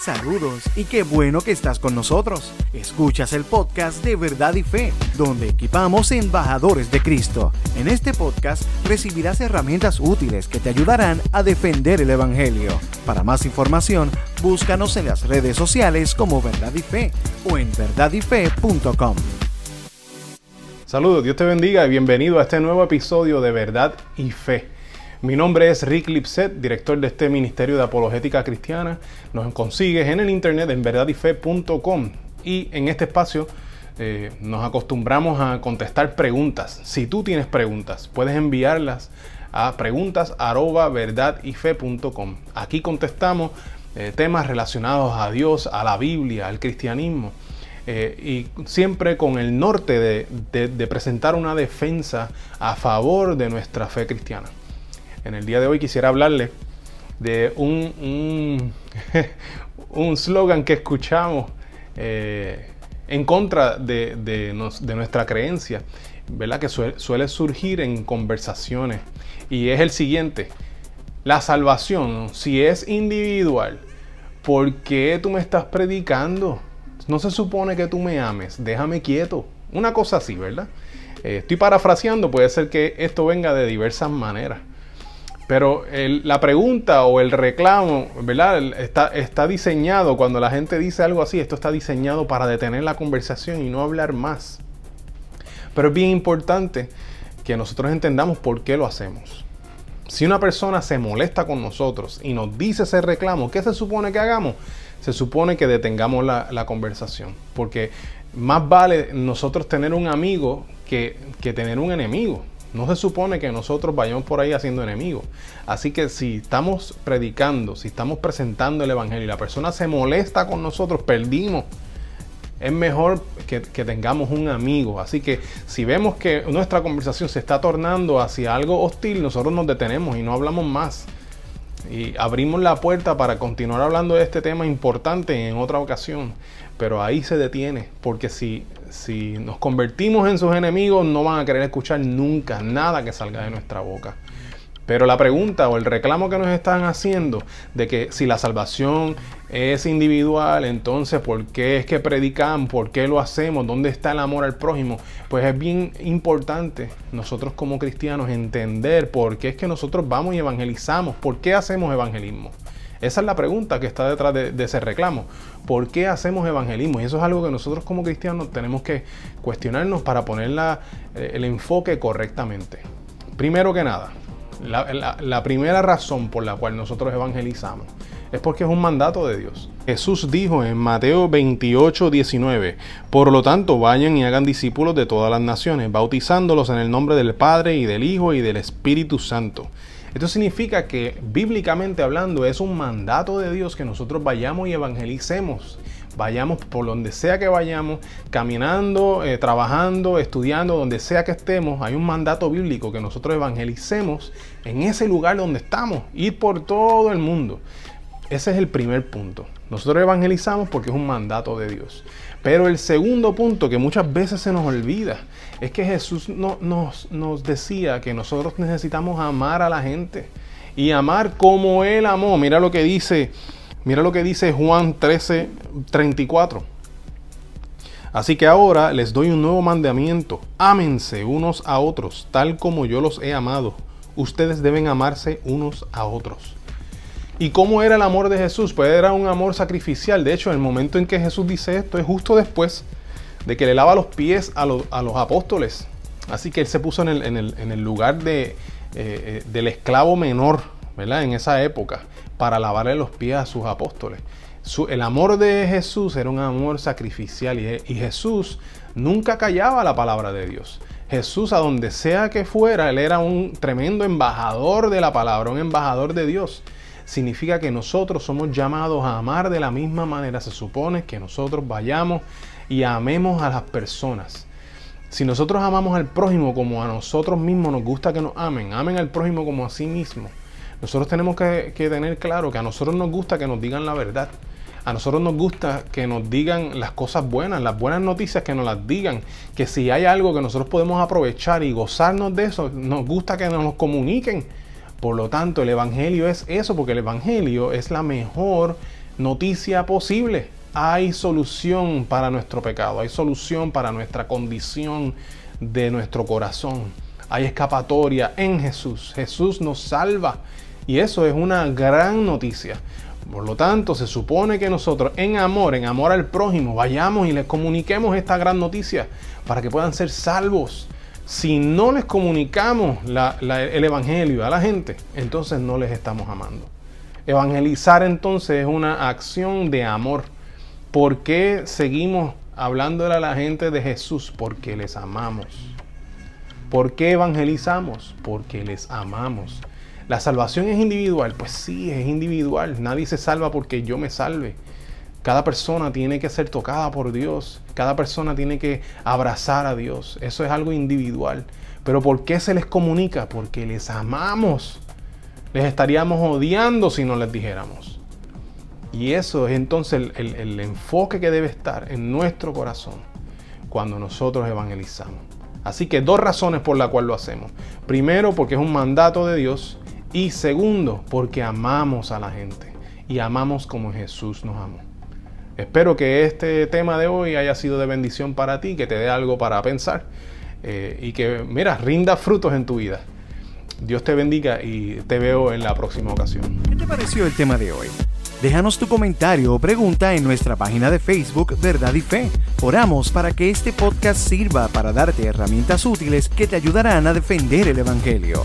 Saludos y qué bueno que estás con nosotros. Escuchas el podcast de Verdad y Fe, donde equipamos embajadores de Cristo. En este podcast recibirás herramientas útiles que te ayudarán a defender el Evangelio. Para más información, búscanos en las redes sociales como Verdad y Fe o en verdadyfe.com. Saludos, Dios te bendiga y bienvenido a este nuevo episodio de Verdad y Fe. Mi nombre es Rick Lipset, director de este Ministerio de Apologética Cristiana. Nos consigues en el internet en verdadyfe.com y en este espacio eh, nos acostumbramos a contestar preguntas. Si tú tienes preguntas, puedes enviarlas a preguntas@verdadyfe.com. Aquí contestamos eh, temas relacionados a Dios, a la Biblia, al cristianismo. Eh, y siempre con el norte de presentar una defensa a favor de nuestra fe cristiana. En el día de hoy quisiera hablarle de un, un, slogan que escuchamos eh, en contra de, nuestra creencia, ¿verdad? que suele, surgir en conversaciones. Y es el siguiente, la salvación, si es individual, ¿por qué tú me estás predicando? No se supone que tú me ames, déjame quieto. Una cosa así, ¿verdad? Eh, estoy parafraseando, puede ser que esto venga de diversas maneras. Pero la pregunta o el reclamo, ¿verdad? Está, está diseñado, cuando la gente dice algo así, esto está diseñado para detener la conversación y no hablar más. Pero es bien importante que nosotros entendamos por qué lo hacemos. Si una persona se molesta con nosotros y nos dice ese reclamo, ¿qué se supone que hagamos? Se supone que detengamos la, la conversación. Porque más vale nosotros tener un amigo que, que tener un enemigo. No se supone que nosotros vayamos por ahí haciendo enemigos. Así que si estamos predicando, si estamos presentando el Evangelio y la persona se molesta con nosotros, perdimos. Es mejor que, tengamos un amigo. Así que si vemos que nuestra conversación se está tornando hacia algo hostil, nosotros nos detenemos y no hablamos más. Y abrimos la puerta para continuar hablando de este tema importante en otra ocasión. Pero ahí se detiene, porque si si nos convertimos en sus enemigos, no van a querer escuchar nunca nada que salga de nuestra boca. Pero la pregunta o el reclamo que nos están haciendo de que si la salvación es individual, entonces ¿por qué es que predican? ¿Por qué lo hacemos? ¿Dónde está el amor al prójimo? Pues es bien importante nosotros como cristianos entender por qué es que nosotros vamos y evangelizamos, por qué hacemos evangelismo. Esa es la pregunta que está detrás de, ese reclamo. ¿Por qué hacemos evangelismo? Y eso es algo que nosotros como cristianos tenemos que cuestionarnos para poner eh, el enfoque correctamente. Primero que nada, la, primera razón por la cual nosotros evangelizamos es porque es un mandato de Dios. Jesús dijo en Mateo 28, 19, por lo tanto vayan y hagan discípulos de todas las naciones, bautizándolos en el nombre del Padre y del Hijo y del Espíritu Santo esto significa que bíblicamente hablando es un mandato de Dios que nosotros vayamos y evangelicemos. Vayamos por donde sea que vayamos, caminando, eh, trabajando, estudiando, donde sea que estemos, hay un mandato bíblico que nosotros evangelicemos en ese lugar donde estamos, ir por todo el mundo. Ese es el primer punto. Nosotros evangelizamos porque es un mandato de Dios. Pero el segundo punto que muchas veces se nos olvida es que Jesús no, nos, nos decía que nosotros necesitamos amar a la gente y amar como Él amó. Mira lo que dice, mira lo que dice Juan 13, 34. Así que ahora les doy un nuevo mandamiento. Ámense unos a otros, tal como yo los he amado. Ustedes deben amarse unos a otros. ¿Y cómo era el amor de Jesús? Pues era un amor sacrificial. De hecho, el momento en que Jesús dice esto es justo después de que le lava los pies a, los, apóstoles. Así que él se puso en el, lugar eh, eh, del esclavo menor, ¿verdad? En esa época, para lavarle los pies a sus apóstoles. el amor de Jesús era un amor sacrificial y, y Jesús nunca callaba la palabra de Dios. Jesús, a donde sea que fuera, él era un tremendo embajador de la palabra, un embajador de Dios significa que nosotros somos llamados a amar de la misma manera. Se supone que nosotros vayamos y amemos a las personas. Si nosotros amamos al prójimo como a nosotros mismos nos gusta que nos amen, amen al prójimo como a sí mismo. Nosotros tenemos que, tener claro que a nosotros nos gusta que nos digan la verdad. A nosotros nos gusta que nos digan las cosas buenas, las buenas noticias que nos las digan. Que si hay algo que nosotros podemos aprovechar y gozarnos de eso, nos gusta que nos comuniquen por lo tanto, el Evangelio es eso, porque el Evangelio es la mejor noticia posible. Hay solución para nuestro pecado, hay solución para nuestra condición de nuestro corazón. Hay escapatoria en Jesús. Jesús nos salva y eso es una gran noticia. Por lo tanto, se supone que nosotros en amor, en amor al prójimo, vayamos y les comuniquemos esta gran noticia para que puedan ser salvos. Si no les comunicamos el Evangelio a la gente, entonces no les estamos amando. Evangelizar entonces es una acción de amor. ¿Por qué seguimos hablándole a la gente de Jesús? Porque les amamos. ¿Por qué evangelizamos? Porque les amamos. ¿La salvación es individual? Pues sí, es individual. Nadie se salva porque yo me salve. Cada persona tiene que ser tocada por Dios. Cada persona tiene que abrazar a Dios. Eso es algo individual. Pero ¿por qué se les comunica? Porque les amamos. Les estaríamos odiando si no les dijéramos. Y eso es entonces el, enfoque que debe estar en nuestro corazón cuando nosotros evangelizamos. Así que dos razones por las cuales lo hacemos. Primero, porque es un mandato de Dios. Y segundo, porque amamos a la gente y amamos como Jesús nos amó. Espero que este tema de hoy haya sido de bendición para ti, que te dé algo para pensar eh, y que, mira, rinda frutos en tu vida. Dios te bendiga y te veo en la próxima ocasión. ¿Qué te pareció el tema de hoy? Déjanos tu comentario o pregunta en nuestra página de Facebook Verdad y Fe. Oramos para que este podcast sirva para darte herramientas útiles que te ayudarán a defender el Evangelio.